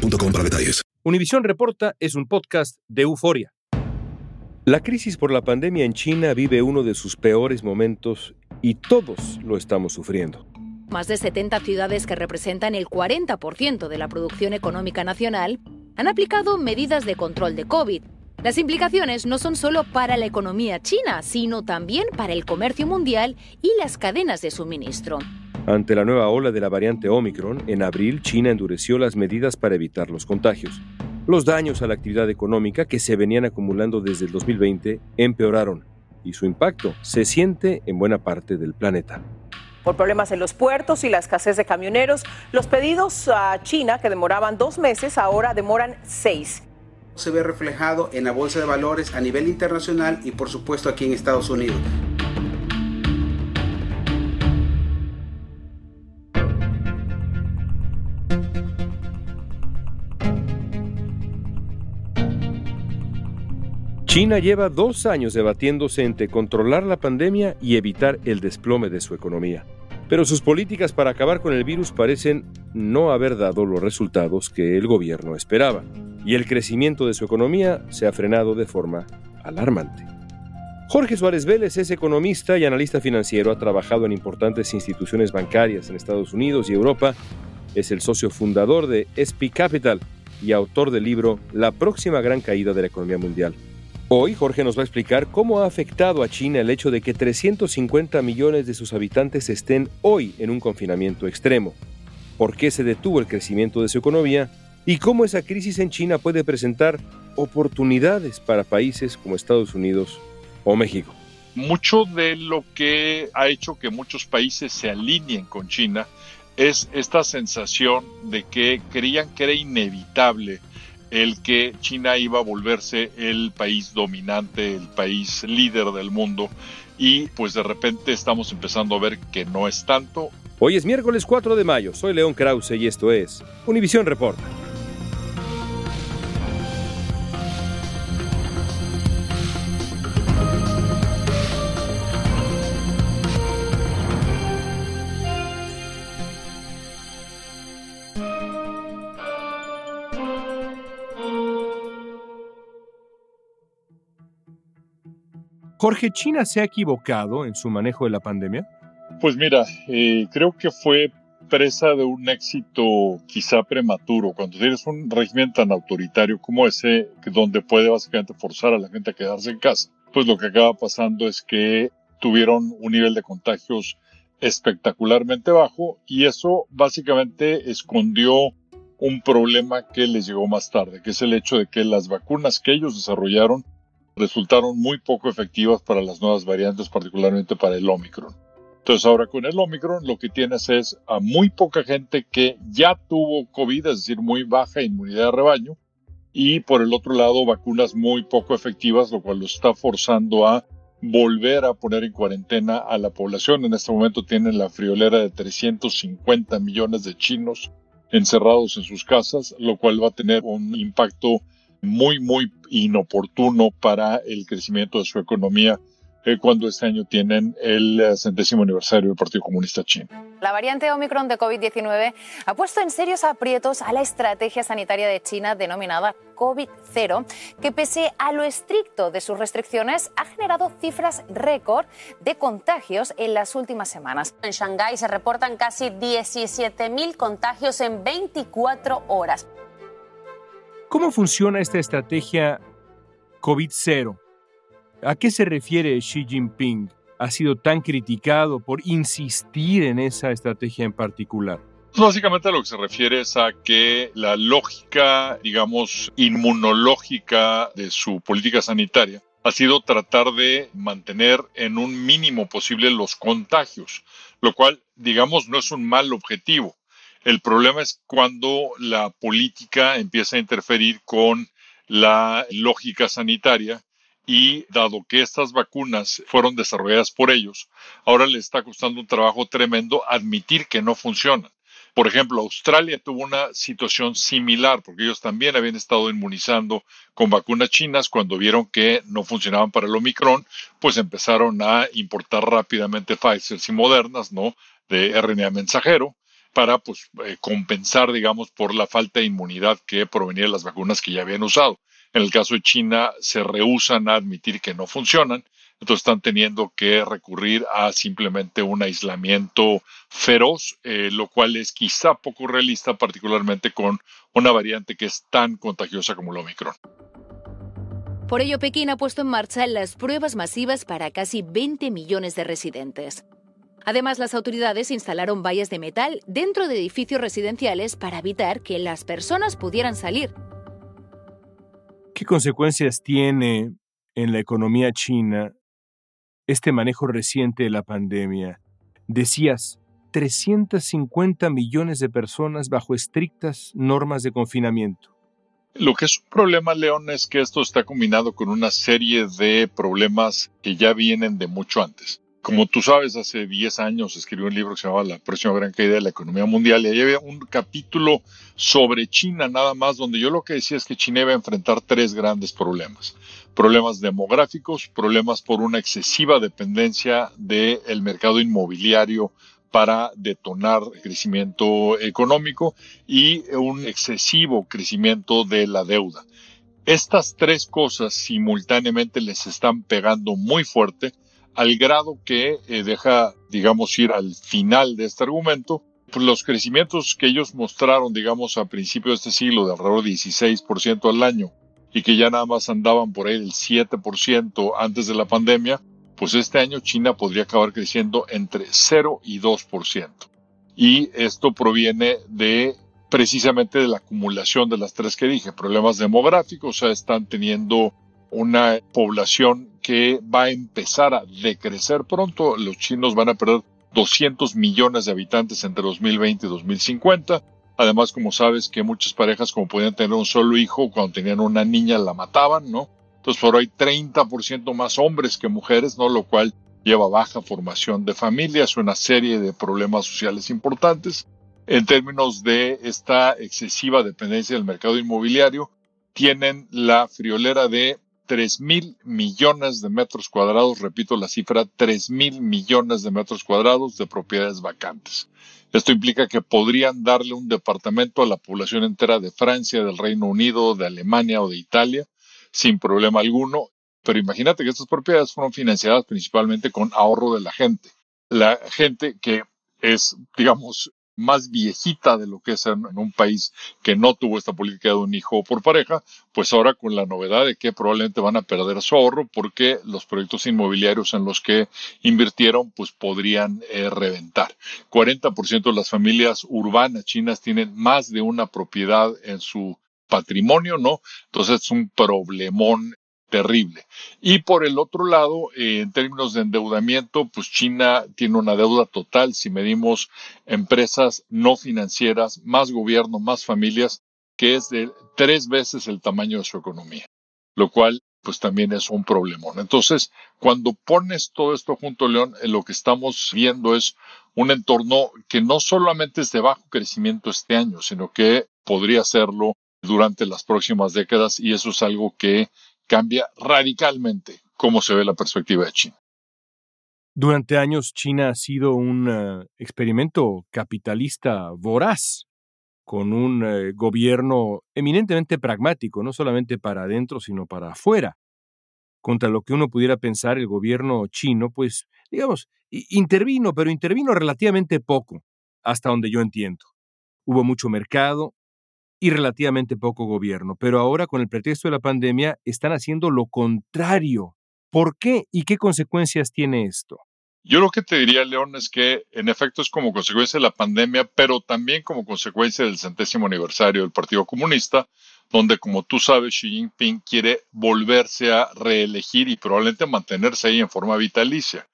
para detalles. Univisión Reporta es un podcast de euforia. La crisis por la pandemia en China vive uno de sus peores momentos y todos lo estamos sufriendo. Más de 70 ciudades que representan el 40% de la producción económica nacional han aplicado medidas de control de COVID. Las implicaciones no son solo para la economía china, sino también para el comercio mundial y las cadenas de suministro. Ante la nueva ola de la variante Omicron, en abril China endureció las medidas para evitar los contagios. Los daños a la actividad económica que se venían acumulando desde el 2020 empeoraron y su impacto se siente en buena parte del planeta. Por problemas en los puertos y la escasez de camioneros, los pedidos a China que demoraban dos meses ahora demoran seis. Se ve reflejado en la bolsa de valores a nivel internacional y por supuesto aquí en Estados Unidos. China lleva dos años debatiéndose entre controlar la pandemia y evitar el desplome de su economía. Pero sus políticas para acabar con el virus parecen no haber dado los resultados que el gobierno esperaba, y el crecimiento de su economía se ha frenado de forma alarmante. Jorge Suárez Vélez es economista y analista financiero, ha trabajado en importantes instituciones bancarias en Estados Unidos y Europa, es el socio fundador de SP Capital y autor del libro La próxima gran caída de la economía mundial. Hoy Jorge nos va a explicar cómo ha afectado a China el hecho de que 350 millones de sus habitantes estén hoy en un confinamiento extremo, por qué se detuvo el crecimiento de su economía y cómo esa crisis en China puede presentar oportunidades para países como Estados Unidos o México. Mucho de lo que ha hecho que muchos países se alineen con China es esta sensación de que creían que era inevitable el que China iba a volverse el país dominante, el país líder del mundo y pues de repente estamos empezando a ver que no es tanto. Hoy es miércoles 4 de mayo, soy León Krause y esto es Univisión Reporta. Jorge, ¿China se ha equivocado en su manejo de la pandemia? Pues mira, eh, creo que fue presa de un éxito quizá prematuro. Cuando tienes un régimen tan autoritario como ese, donde puede básicamente forzar a la gente a quedarse en casa, pues lo que acaba pasando es que tuvieron un nivel de contagios espectacularmente bajo y eso básicamente escondió un problema que les llegó más tarde, que es el hecho de que las vacunas que ellos desarrollaron resultaron muy poco efectivas para las nuevas variantes, particularmente para el Omicron. Entonces ahora con el Omicron lo que tienes es a muy poca gente que ya tuvo COVID, es decir, muy baja inmunidad de rebaño, y por el otro lado vacunas muy poco efectivas, lo cual lo está forzando a volver a poner en cuarentena a la población. En este momento tienen la friolera de 350 millones de chinos encerrados en sus casas, lo cual va a tener un impacto muy, muy inoportuno para el crecimiento de su economía eh, cuando este año tienen el eh, centésimo aniversario del Partido Comunista Chino. La variante Omicron de COVID-19 ha puesto en serios aprietos a la estrategia sanitaria de China denominada COVID-0, que pese a lo estricto de sus restricciones ha generado cifras récord de contagios en las últimas semanas. En Shanghái se reportan casi 17.000 contagios en 24 horas. ¿Cómo funciona esta estrategia COVID-0? ¿A qué se refiere Xi Jinping? ¿Ha sido tan criticado por insistir en esa estrategia en particular? Básicamente lo que se refiere es a que la lógica, digamos, inmunológica de su política sanitaria ha sido tratar de mantener en un mínimo posible los contagios, lo cual, digamos, no es un mal objetivo. El problema es cuando la política empieza a interferir con la lógica sanitaria y dado que estas vacunas fueron desarrolladas por ellos, ahora le está costando un trabajo tremendo admitir que no funcionan. Por ejemplo, Australia tuvo una situación similar porque ellos también habían estado inmunizando con vacunas chinas cuando vieron que no funcionaban para el Omicron, pues empezaron a importar rápidamente Pfizer y Modernas, ¿no? De RNA mensajero para pues eh, compensar, digamos, por la falta de inmunidad que provenía de las vacunas que ya habían usado. En el caso de China, se rehusan a admitir que no funcionan, entonces están teniendo que recurrir a simplemente un aislamiento feroz, eh, lo cual es quizá poco realista, particularmente con una variante que es tan contagiosa como el Omicron. Por ello, Pekín ha puesto en marcha las pruebas masivas para casi 20 millones de residentes. Además, las autoridades instalaron vallas de metal dentro de edificios residenciales para evitar que las personas pudieran salir ¿Qué consecuencias tiene en la economía china este manejo reciente de la pandemia? Decías, 350 millones de personas bajo estrictas normas de confinamiento. Lo que es un problema, León, es que esto está combinado con una serie de problemas que ya vienen de mucho antes. Como tú sabes, hace 10 años escribí un libro que se llamaba La próxima gran caída de la economía mundial y ahí había un capítulo sobre China nada más, donde yo lo que decía es que China iba a enfrentar tres grandes problemas. Problemas demográficos, problemas por una excesiva dependencia del mercado inmobiliario para detonar el crecimiento económico y un excesivo crecimiento de la deuda. Estas tres cosas simultáneamente les están pegando muy fuerte al grado que eh, deja, digamos, ir al final de este argumento, pues los crecimientos que ellos mostraron, digamos, a principios de este siglo de alrededor de 16% al año y que ya nada más andaban por ahí del 7% antes de la pandemia, pues este año China podría acabar creciendo entre 0 y 2%. Y esto proviene de precisamente de la acumulación de las tres que dije, problemas demográficos, o sea, están teniendo una población que va a empezar a decrecer pronto. Los chinos van a perder 200 millones de habitantes entre 2020 y 2050. Además, como sabes que muchas parejas, como podían tener un solo hijo, cuando tenían una niña la mataban, ¿no? Entonces, por ahí 30% más hombres que mujeres, ¿no? Lo cual lleva baja formación de familias, una serie de problemas sociales importantes. En términos de esta excesiva dependencia del mercado inmobiliario, tienen la friolera de 3 mil millones de metros cuadrados, repito la cifra, 3 mil millones de metros cuadrados de propiedades vacantes. Esto implica que podrían darle un departamento a la población entera de Francia, del Reino Unido, de Alemania o de Italia, sin problema alguno. Pero imagínate que estas propiedades fueron financiadas principalmente con ahorro de la gente. La gente que es, digamos, más viejita de lo que es en, un país que no tuvo esta política de un hijo por pareja, pues ahora con la novedad de que probablemente van a perder su ahorro porque los proyectos inmobiliarios en los que invirtieron pues podrían eh, reventar. 40% de las familias urbanas chinas tienen más de una propiedad en su patrimonio, ¿no? Entonces es un problemón terrible. Y por el otro lado, eh, en términos de endeudamiento, pues China tiene una deuda total, si medimos empresas no financieras, más gobierno, más familias, que es de tres veces el tamaño de su economía, lo cual pues también es un problemón. Entonces, cuando pones todo esto junto, León, eh, lo que estamos viendo es un entorno que no solamente es de bajo crecimiento este año, sino que podría serlo durante las próximas décadas y eso es algo que cambia radicalmente cómo se ve la perspectiva de China. Durante años China ha sido un eh, experimento capitalista voraz, con un eh, gobierno eminentemente pragmático, no solamente para adentro, sino para afuera. Contra lo que uno pudiera pensar, el gobierno chino, pues, digamos, intervino, pero intervino relativamente poco, hasta donde yo entiendo. Hubo mucho mercado, y relativamente poco gobierno, pero ahora con el pretexto de la pandemia están haciendo lo contrario. ¿Por qué y qué consecuencias tiene esto? Yo lo que te diría, León, es que en efecto es como consecuencia de la pandemia, pero también como consecuencia del centésimo aniversario del Partido Comunista, donde, como tú sabes, Xi Jinping quiere volverse a reelegir y probablemente mantenerse ahí en forma vitalicia.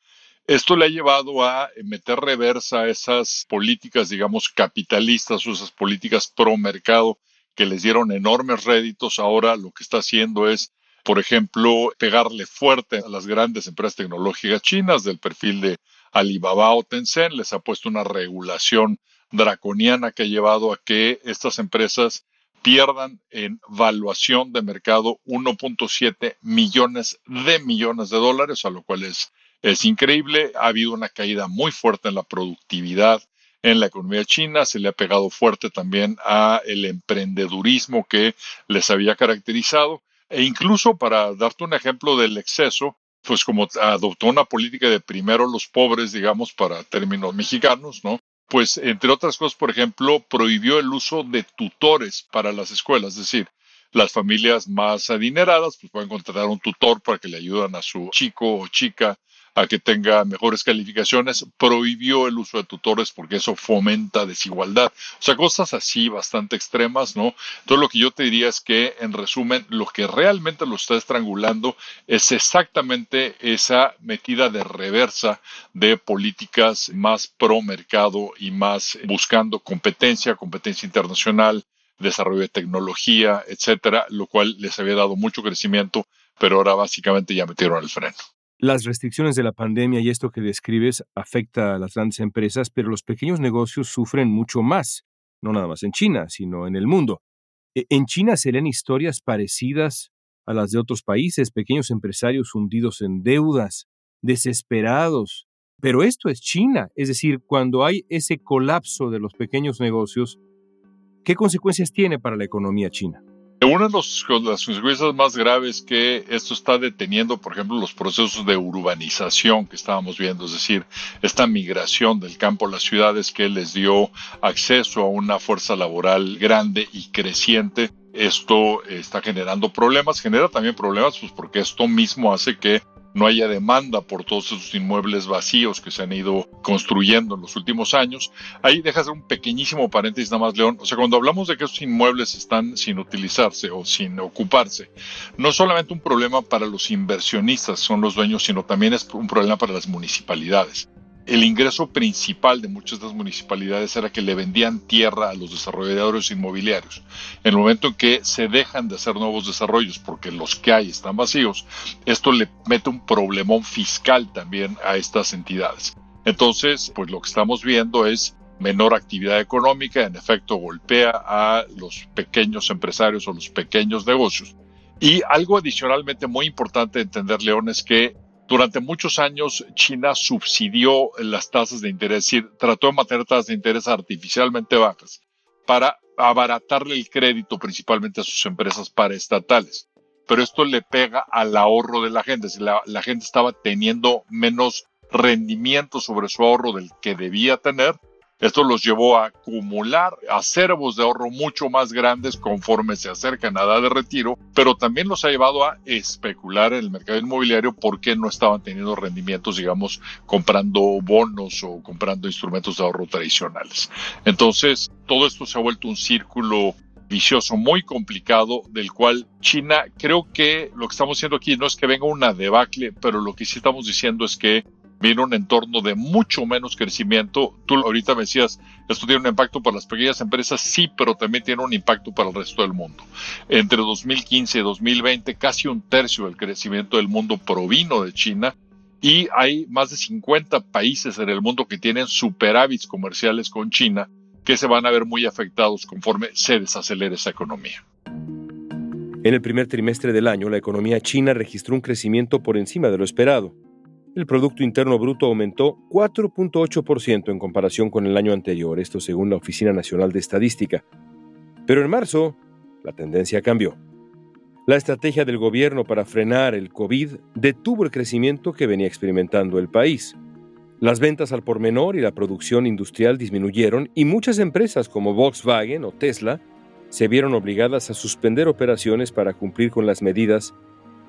Esto le ha llevado a meter reversa a esas políticas, digamos, capitalistas esas políticas pro mercado que les dieron enormes réditos. Ahora lo que está haciendo es, por ejemplo, pegarle fuerte a las grandes empresas tecnológicas chinas del perfil de Alibaba o Tencent. Les ha puesto una regulación draconiana que ha llevado a que estas empresas pierdan en valuación de mercado 1.7 millones de millones de dólares, a lo cual es es increíble, ha habido una caída muy fuerte en la productividad en la economía china, se le ha pegado fuerte también a el emprendedurismo que les había caracterizado e incluso para darte un ejemplo del exceso, pues como adoptó una política de primero los pobres, digamos, para términos mexicanos, ¿no? Pues entre otras cosas, por ejemplo, prohibió el uso de tutores para las escuelas, es decir, las familias más adineradas pues pueden contratar un tutor para que le ayuden a su chico o chica a que tenga mejores calificaciones, prohibió el uso de tutores porque eso fomenta desigualdad. O sea, cosas así bastante extremas, ¿no? Entonces lo que yo te diría es que, en resumen, lo que realmente lo está estrangulando es exactamente esa metida de reversa de políticas más pro mercado y más buscando competencia, competencia internacional, desarrollo de tecnología, etcétera, lo cual les había dado mucho crecimiento, pero ahora básicamente ya metieron el freno. Las restricciones de la pandemia y esto que describes afecta a las grandes empresas, pero los pequeños negocios sufren mucho más, no nada más en China, sino en el mundo. E, ¿En China serían historias parecidas a las de otros países, pequeños empresarios hundidos en deudas, desesperados? Pero esto es China, es decir, cuando hay ese colapso de los pequeños negocios, ¿qué consecuencias tiene para la economía china? Una de las consecuencias más graves que esto está deteniendo, por ejemplo, los procesos de urbanización que estábamos viendo, es decir, esta migración del campo a las ciudades que les dio acceso a una fuerza laboral grande y creciente. Esto está generando problemas, genera también problemas, pues porque esto mismo hace que no haya demanda por todos esos inmuebles vacíos que se han ido construyendo en los últimos años. Ahí dejas un pequeñísimo paréntesis nada más, León. O sea, cuando hablamos de que esos inmuebles están sin utilizarse o sin ocuparse, no es solamente un problema para los inversionistas, son los dueños, sino también es un problema para las municipalidades el ingreso principal de muchas de las municipalidades era que le vendían tierra a los desarrolladores inmobiliarios. En el momento en que se dejan de hacer nuevos desarrollos porque los que hay están vacíos, esto le mete un problemón fiscal también a estas entidades. Entonces, pues lo que estamos viendo es menor actividad económica, en efecto golpea a los pequeños empresarios o los pequeños negocios. Y algo adicionalmente muy importante de entender, León, es que durante muchos años, China subsidió las tasas de interés, es decir, trató de mantener tasas de interés artificialmente bajas para abaratarle el crédito principalmente a sus empresas paraestatales. Pero esto le pega al ahorro de la gente. Si la, la gente estaba teniendo menos rendimiento sobre su ahorro del que debía tener, esto los llevó a acumular acervos de ahorro mucho más grandes conforme se acercan a edad de retiro, pero también los ha llevado a especular en el mercado inmobiliario porque no estaban teniendo rendimientos, digamos, comprando bonos o comprando instrumentos de ahorro tradicionales. Entonces, todo esto se ha vuelto un círculo vicioso muy complicado del cual China creo que lo que estamos haciendo aquí no es que venga una debacle, pero lo que sí estamos diciendo es que viene un entorno de mucho menos crecimiento. Tú ahorita me decías, esto tiene un impacto para las pequeñas empresas, sí, pero también tiene un impacto para el resto del mundo. Entre 2015 y 2020, casi un tercio del crecimiento del mundo provino de China y hay más de 50 países en el mundo que tienen superávits comerciales con China que se van a ver muy afectados conforme se desacelere esa economía. En el primer trimestre del año, la economía china registró un crecimiento por encima de lo esperado el Producto Interno Bruto aumentó 4.8% en comparación con el año anterior, esto según la Oficina Nacional de Estadística. Pero en marzo, la tendencia cambió. La estrategia del gobierno para frenar el COVID detuvo el crecimiento que venía experimentando el país. Las ventas al por menor y la producción industrial disminuyeron y muchas empresas como Volkswagen o Tesla se vieron obligadas a suspender operaciones para cumplir con las medidas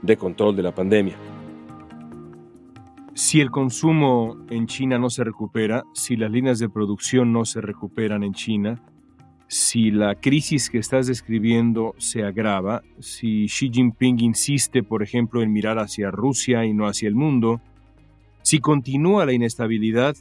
de control de la pandemia. Si el consumo en China no se recupera, si las líneas de producción no se recuperan en China, si la crisis que estás describiendo se agrava, si Xi Jinping insiste, por ejemplo, en mirar hacia Rusia y no hacia el mundo, si continúa la inestabilidad,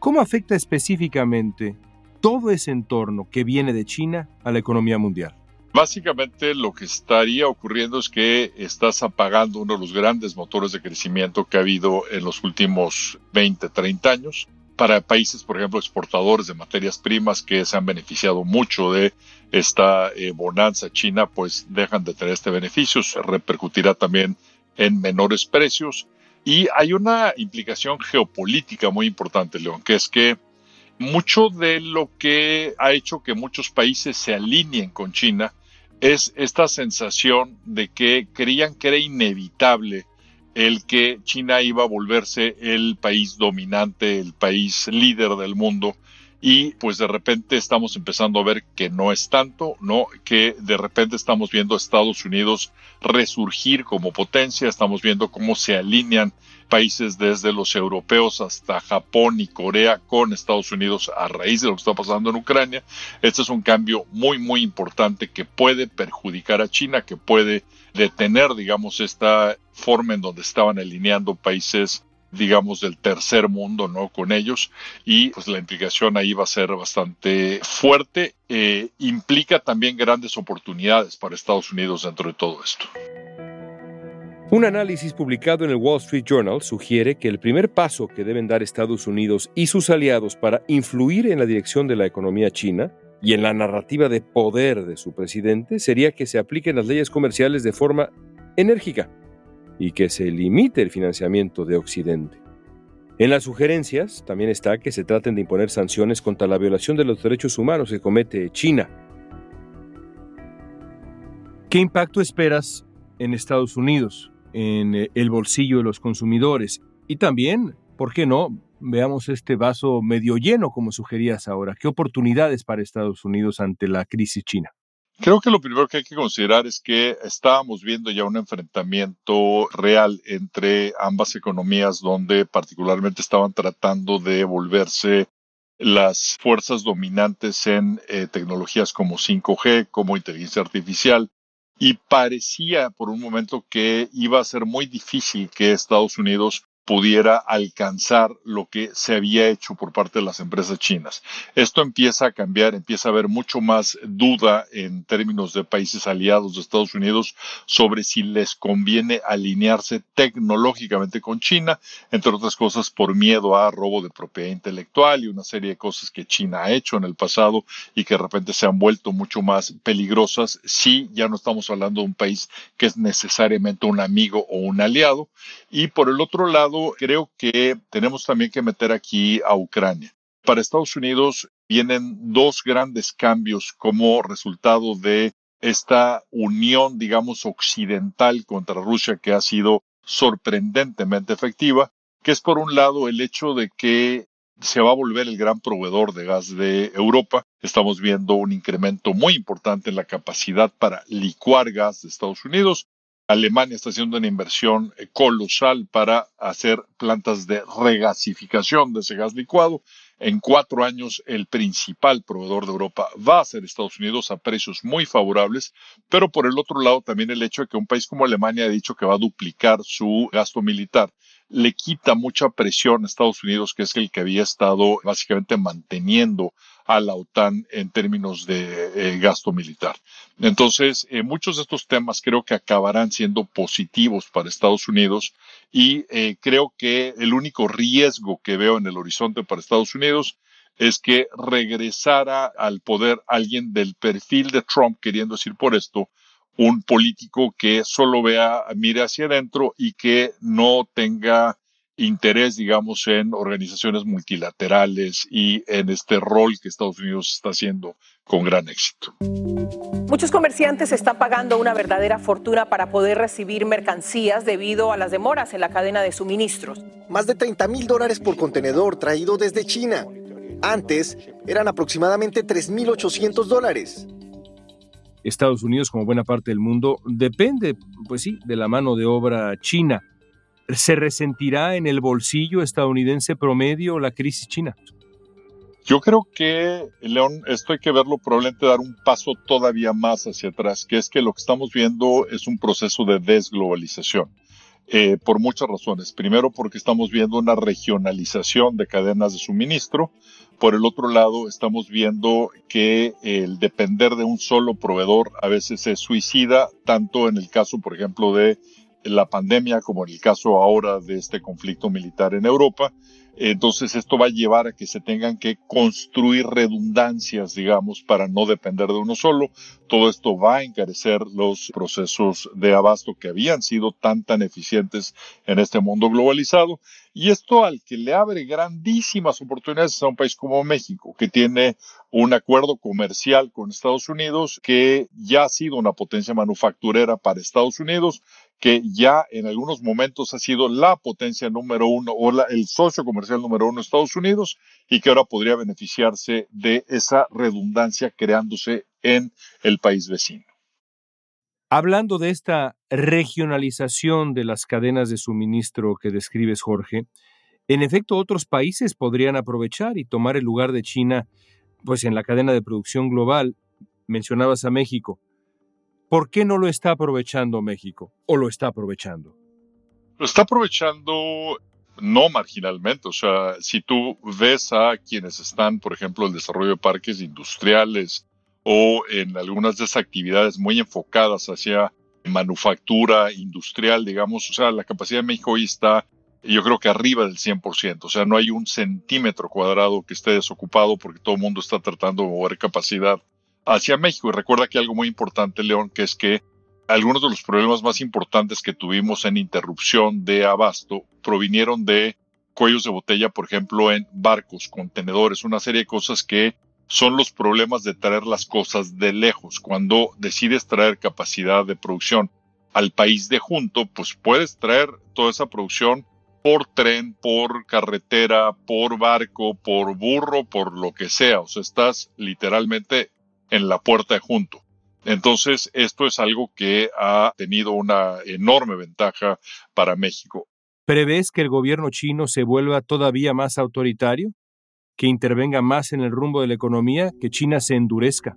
¿cómo afecta específicamente todo ese entorno que viene de China a la economía mundial? Básicamente lo que estaría ocurriendo es que estás apagando uno de los grandes motores de crecimiento que ha habido en los últimos 20, 30 años. Para países, por ejemplo, exportadores de materias primas que se han beneficiado mucho de esta eh, bonanza china, pues dejan de tener este beneficio. Se repercutirá también en menores precios. Y hay una implicación geopolítica muy importante, León, que es que mucho de lo que ha hecho que muchos países se alineen con China es esta sensación de que creían que era inevitable el que China iba a volverse el país dominante, el país líder del mundo y pues de repente estamos empezando a ver que no es tanto, ¿no? Que de repente estamos viendo a Estados Unidos resurgir como potencia, estamos viendo cómo se alinean países desde los europeos hasta Japón y Corea con Estados Unidos a raíz de lo que está pasando en Ucrania. Este es un cambio muy, muy importante que puede perjudicar a China, que puede detener, digamos, esta forma en donde estaban alineando países digamos, del tercer mundo, ¿no? Con ellos y pues la implicación ahí va a ser bastante fuerte. Eh, implica también grandes oportunidades para Estados Unidos dentro de todo esto. Un análisis publicado en el Wall Street Journal sugiere que el primer paso que deben dar Estados Unidos y sus aliados para influir en la dirección de la economía china y en la narrativa de poder de su presidente sería que se apliquen las leyes comerciales de forma enérgica y que se limite el financiamiento de Occidente. En las sugerencias también está que se traten de imponer sanciones contra la violación de los derechos humanos que comete China. ¿Qué impacto esperas en Estados Unidos, en eh, el bolsillo de los consumidores? Y también, ¿por qué no? Veamos este vaso medio lleno, como sugerías ahora. ¿Qué oportunidades para Estados Unidos ante la crisis china? Creo que lo primero que hay que considerar es que estábamos viendo ya un enfrentamiento real entre ambas economías donde particularmente estaban tratando de volverse las fuerzas dominantes en eh, tecnologías como 5G, como inteligencia artificial, y parecía por un momento que iba a ser muy difícil que Estados Unidos pudiera alcanzar lo que se había hecho por parte de las empresas chinas. Esto empieza a cambiar, empieza a haber mucho más duda en términos de países aliados de Estados Unidos sobre si les conviene alinearse tecnológicamente con China, entre otras cosas por miedo a robo de propiedad intelectual y una serie de cosas que China ha hecho en el pasado y que de repente se han vuelto mucho más peligrosas si ya no estamos hablando de un país que es necesariamente un amigo o un aliado. Y por el otro lado, creo que tenemos también que meter aquí a Ucrania. Para Estados Unidos vienen dos grandes cambios como resultado de esta unión, digamos, occidental contra Rusia que ha sido sorprendentemente efectiva, que es por un lado el hecho de que se va a volver el gran proveedor de gas de Europa. Estamos viendo un incremento muy importante en la capacidad para licuar gas de Estados Unidos. Alemania está haciendo una inversión eh, colosal para hacer plantas de regasificación de ese gas licuado. En cuatro años, el principal proveedor de Europa va a ser Estados Unidos a precios muy favorables, pero por el otro lado también el hecho de que un país como Alemania ha dicho que va a duplicar su gasto militar le quita mucha presión a Estados Unidos, que es el que había estado básicamente manteniendo a la OTAN en términos de eh, gasto militar. Entonces, eh, muchos de estos temas creo que acabarán siendo positivos para Estados Unidos y eh, creo que el único riesgo que veo en el horizonte para Estados Unidos es que regresara al poder alguien del perfil de Trump, queriendo decir por esto, un político que solo vea, mire hacia adentro y que no tenga interés, digamos, en organizaciones multilaterales y en este rol que Estados Unidos está haciendo con gran éxito. Muchos comerciantes están pagando una verdadera fortuna para poder recibir mercancías debido a las demoras en la cadena de suministros. Más de 30 mil dólares por contenedor traído desde China. Antes eran aproximadamente 3.800 dólares. Estados Unidos, como buena parte del mundo, depende, pues sí, de la mano de obra china. ¿Se resentirá en el bolsillo estadounidense promedio la crisis china? Yo creo que, León, esto hay que verlo probablemente dar un paso todavía más hacia atrás, que es que lo que estamos viendo es un proceso de desglobalización. eh, por muchas razones. Primero porque estamos viendo una regionalización de cadenas de suministro. Por el otro lado, estamos viendo que el depender de un solo proveedor a veces se suicida, tanto en el caso, por ejemplo, de la pandemia como en el caso ahora de este conflicto militar en Europa. Entonces esto va a llevar a que se tengan que construir redundancias, digamos, para no depender de uno solo. Todo esto va a encarecer los procesos de abasto que habían sido tan tan eficientes en este mundo globalizado. Y esto al que le abre grandísimas oportunidades a un país como México, que tiene un acuerdo comercial con Estados Unidos, que ya ha sido una potencia manufacturera para Estados Unidos, que ya en algunos momentos ha sido la potencia número uno o el socio comercial número uno de Estados Unidos y que ahora podría beneficiarse de esa redundancia creándose en el país vecino. Hablando de esta regionalización de las cadenas de suministro que describes, Jorge, en efecto otros países podrían aprovechar y tomar el lugar de China pues en la cadena de producción global. Mencionabas a México. ¿Por qué no lo está aprovechando México? ¿O lo está aprovechando? Lo está aprovechando no marginalmente. O sea, si tú ves a quienes están, por ejemplo, el desarrollo de parques industriales o en algunas de esas actividades muy enfocadas hacia manufactura industrial, digamos, o sea, la capacidad de México hoy está, yo creo que arriba del 100%, o sea, no hay un centímetro cuadrado que esté desocupado porque todo el mundo está tratando de mover capacidad hacia México. Y recuerda que algo muy importante, León, que es que algunos de los problemas más importantes que tuvimos en interrupción de abasto provinieron de cuellos de botella, por ejemplo, en barcos, contenedores, una serie de cosas que son los problemas de traer las cosas de lejos. Cuando decides traer capacidad de producción al país de junto, pues puedes traer toda esa producción por tren, por carretera, por barco, por burro, por lo que sea. O sea, estás literalmente en la puerta junto. Entonces, esto es algo que ha tenido una enorme ventaja para México. ¿Prevés que el gobierno chino se vuelva todavía más autoritario? ¿Que intervenga más en el rumbo de la economía? ¿Que China se endurezca?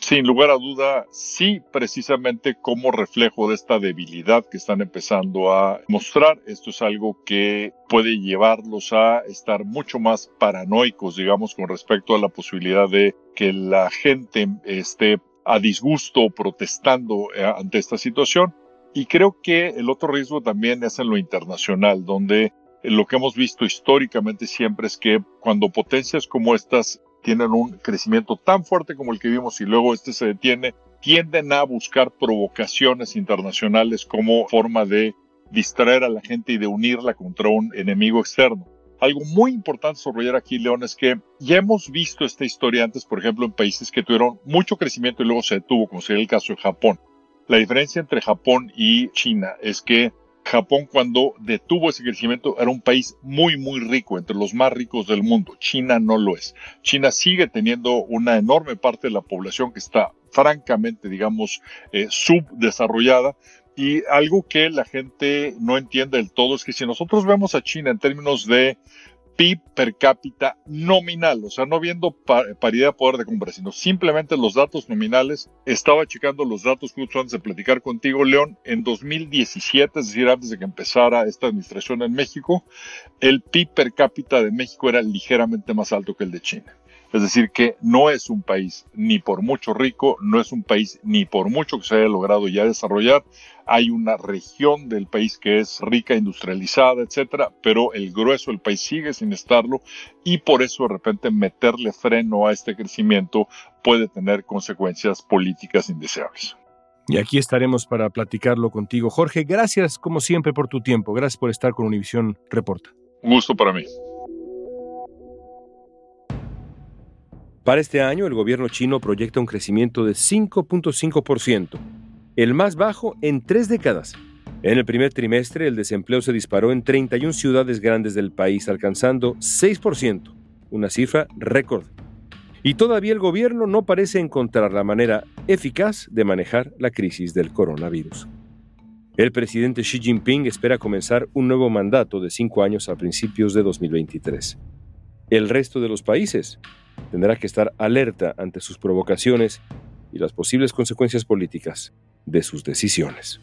Sin lugar a duda, sí, precisamente como reflejo de esta debilidad que están empezando a mostrar. Esto es algo que puede llevarlos a estar mucho más paranoicos, digamos, con respecto a la posibilidad de que la gente esté a disgusto protestando eh, ante esta situación. Y creo que el otro riesgo también es en lo internacional, donde lo que hemos visto históricamente siempre es que cuando potencias como estas tienen un crecimiento tan fuerte como el que vimos y luego este se detiene, tienden a buscar provocaciones internacionales como forma de distraer a la gente y de unirla contra un enemigo externo. Algo muy importante sobre aquí, León, es que ya hemos visto esta historia antes, por ejemplo, en países que tuvieron mucho crecimiento y luego se detuvo, como sería el caso de Japón. La diferencia entre Japón y China es que Japón cuando detuvo ese crecimiento era un país muy, muy rico, entre los más ricos del mundo. China no lo es. China sigue teniendo una enorme parte de la población que está francamente, digamos, eh, subdesarrollada. Y algo que la gente no entiende del todo es que si nosotros vemos a China en términos de PIB per cápita nominal, o sea, no viendo paridad de poder de compra, sino simplemente los datos nominales. Estaba checando los datos justo antes de platicar contigo, León. En 2017, es decir, antes de que empezara esta administración en México, el PIB per cápita de México era ligeramente más alto que el de China. Es decir, que no es un país ni por mucho rico, no es un país ni por mucho que se haya logrado ya desarrollar. Hay una región del país que es rica, industrializada, etcétera, pero el grueso del país sigue sin estarlo y por eso de repente meterle freno a este crecimiento puede tener consecuencias políticas indeseables. Y aquí estaremos para platicarlo contigo. Jorge, gracias como siempre por tu tiempo. Gracias por estar con Univisión Reporta. Un gusto para mí. Para este año, el gobierno chino proyecta un crecimiento de 5.5%, el más bajo en tres décadas. En el primer trimestre, el desempleo se disparó en 31 ciudades grandes del país, alcanzando 6%, una cifra récord. Y todavía el gobierno no parece encontrar la manera eficaz de manejar la crisis del coronavirus. El presidente Xi Jinping espera comenzar un nuevo mandato de cinco años a principios de 2023. El resto de los países tendrá que estar alerta ante sus provocaciones y las posibles consecuencias políticas de sus decisiones.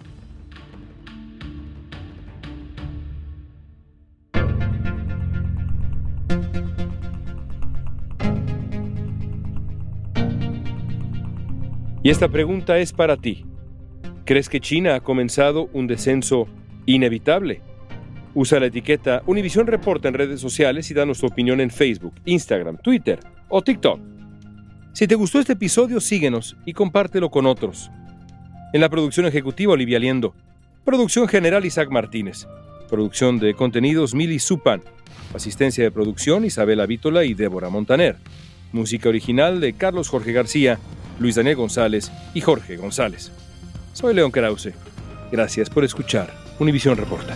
Y esta pregunta es para ti. ¿Crees que China ha comenzado un descenso inevitable? Usa la etiqueta Univision Reporta en redes sociales y danos tu opinión en Facebook, Instagram, Twitter o TikTok. Si te gustó este episodio, síguenos y compártelo con otros. En la producción ejecutiva, Olivia Liendo. Producción general, Isaac Martínez. Producción de contenidos, Mili Supan. Asistencia de producción, Isabela Vítola y Débora Montaner. Música original de Carlos Jorge García, Luis Daniel González y Jorge González. Soy León Krause. Gracias por escuchar Univisión Reporta.